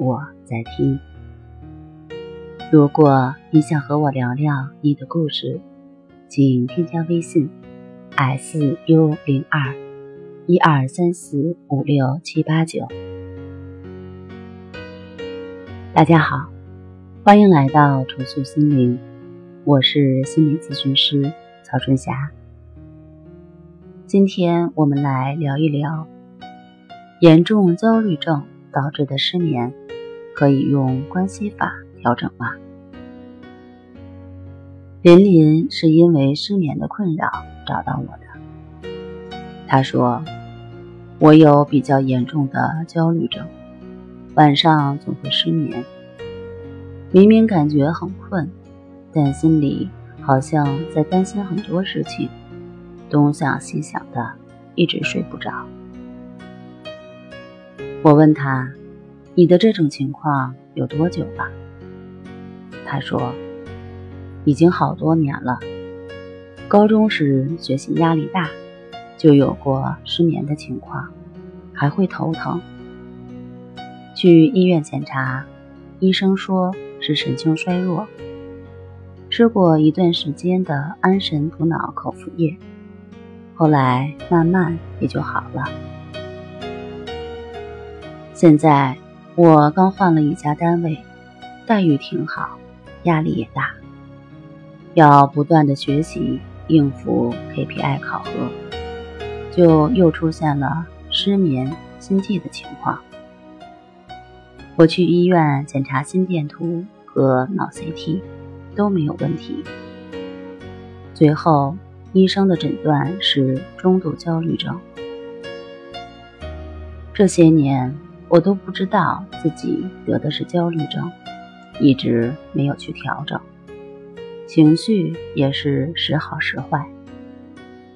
我在听。如果你想和我聊聊你的故事，请添加微信 s u 零二一二三四五六七八九。大家好，欢迎来到重塑心灵，我是心理咨询师曹春霞。今天我们来聊一聊严重焦虑症导致的失眠。可以用关系法调整吗？林林是因为失眠的困扰找到我的。他说：“我有比较严重的焦虑症，晚上总会失眠。明明感觉很困，但心里好像在担心很多事情，东想西想的，一直睡不着。”我问他。你的这种情况有多久了？他说，已经好多年了。高中时学习压力大，就有过失眠的情况，还会头疼。去医院检查，医生说是神经衰弱。吃过一段时间的安神补脑口服液，后来慢慢也就好了。现在。我刚换了一家单位，待遇挺好，压力也大，要不断的学习应付 KPI 考核，就又出现了失眠、心悸的情况。我去医院检查心电图和脑 CT 都没有问题，最后医生的诊断是中度焦虑症。这些年。我都不知道自己得的是焦虑症，一直没有去调整，情绪也是时好时坏。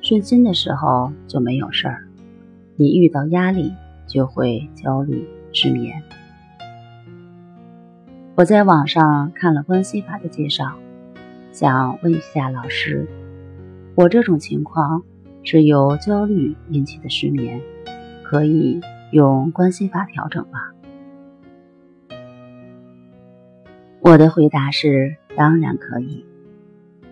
顺心的时候就没有事儿，一遇到压力就会焦虑失眠。我在网上看了关系法的介绍，想问一下老师，我这种情况是由焦虑引起的失眠，可以？用关系法调整吗？我的回答是当然可以。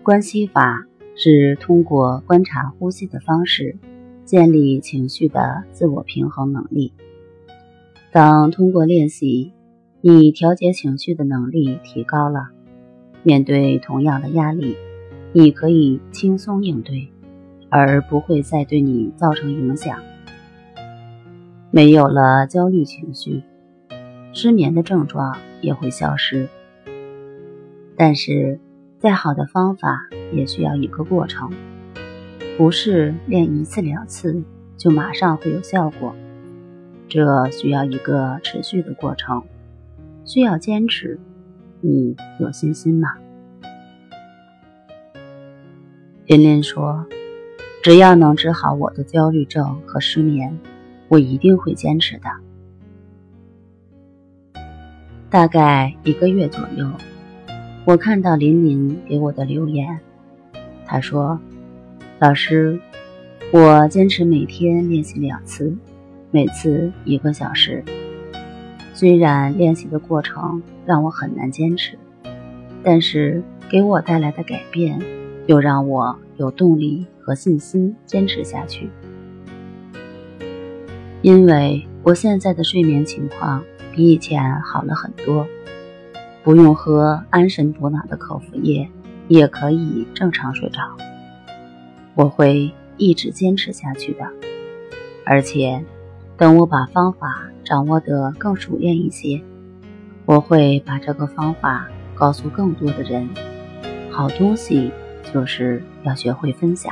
关系法是通过观察呼吸的方式，建立情绪的自我平衡能力。当通过练习，你调节情绪的能力提高了，面对同样的压力，你可以轻松应对，而不会再对你造成影响。没有了焦虑情绪，失眠的症状也会消失。但是，再好的方法也需要一个过程，不是练一次两次就马上会有效果。这需要一个持续的过程，需要坚持。你有信心吗？琳琳说：“只要能治好我的焦虑症和失眠。”我一定会坚持的。大概一个月左右，我看到林林给我的留言，他说：“老师，我坚持每天练习两次，每次一个小时。虽然练习的过程让我很难坚持，但是给我带来的改变，又让我有动力和信心坚持下去。”因为我现在的睡眠情况比以前好了很多，不用喝安神补脑的口服液，也可以正常睡着。我会一直坚持下去的，而且等我把方法掌握得更熟练一些，我会把这个方法告诉更多的人。好东西就是要学会分享。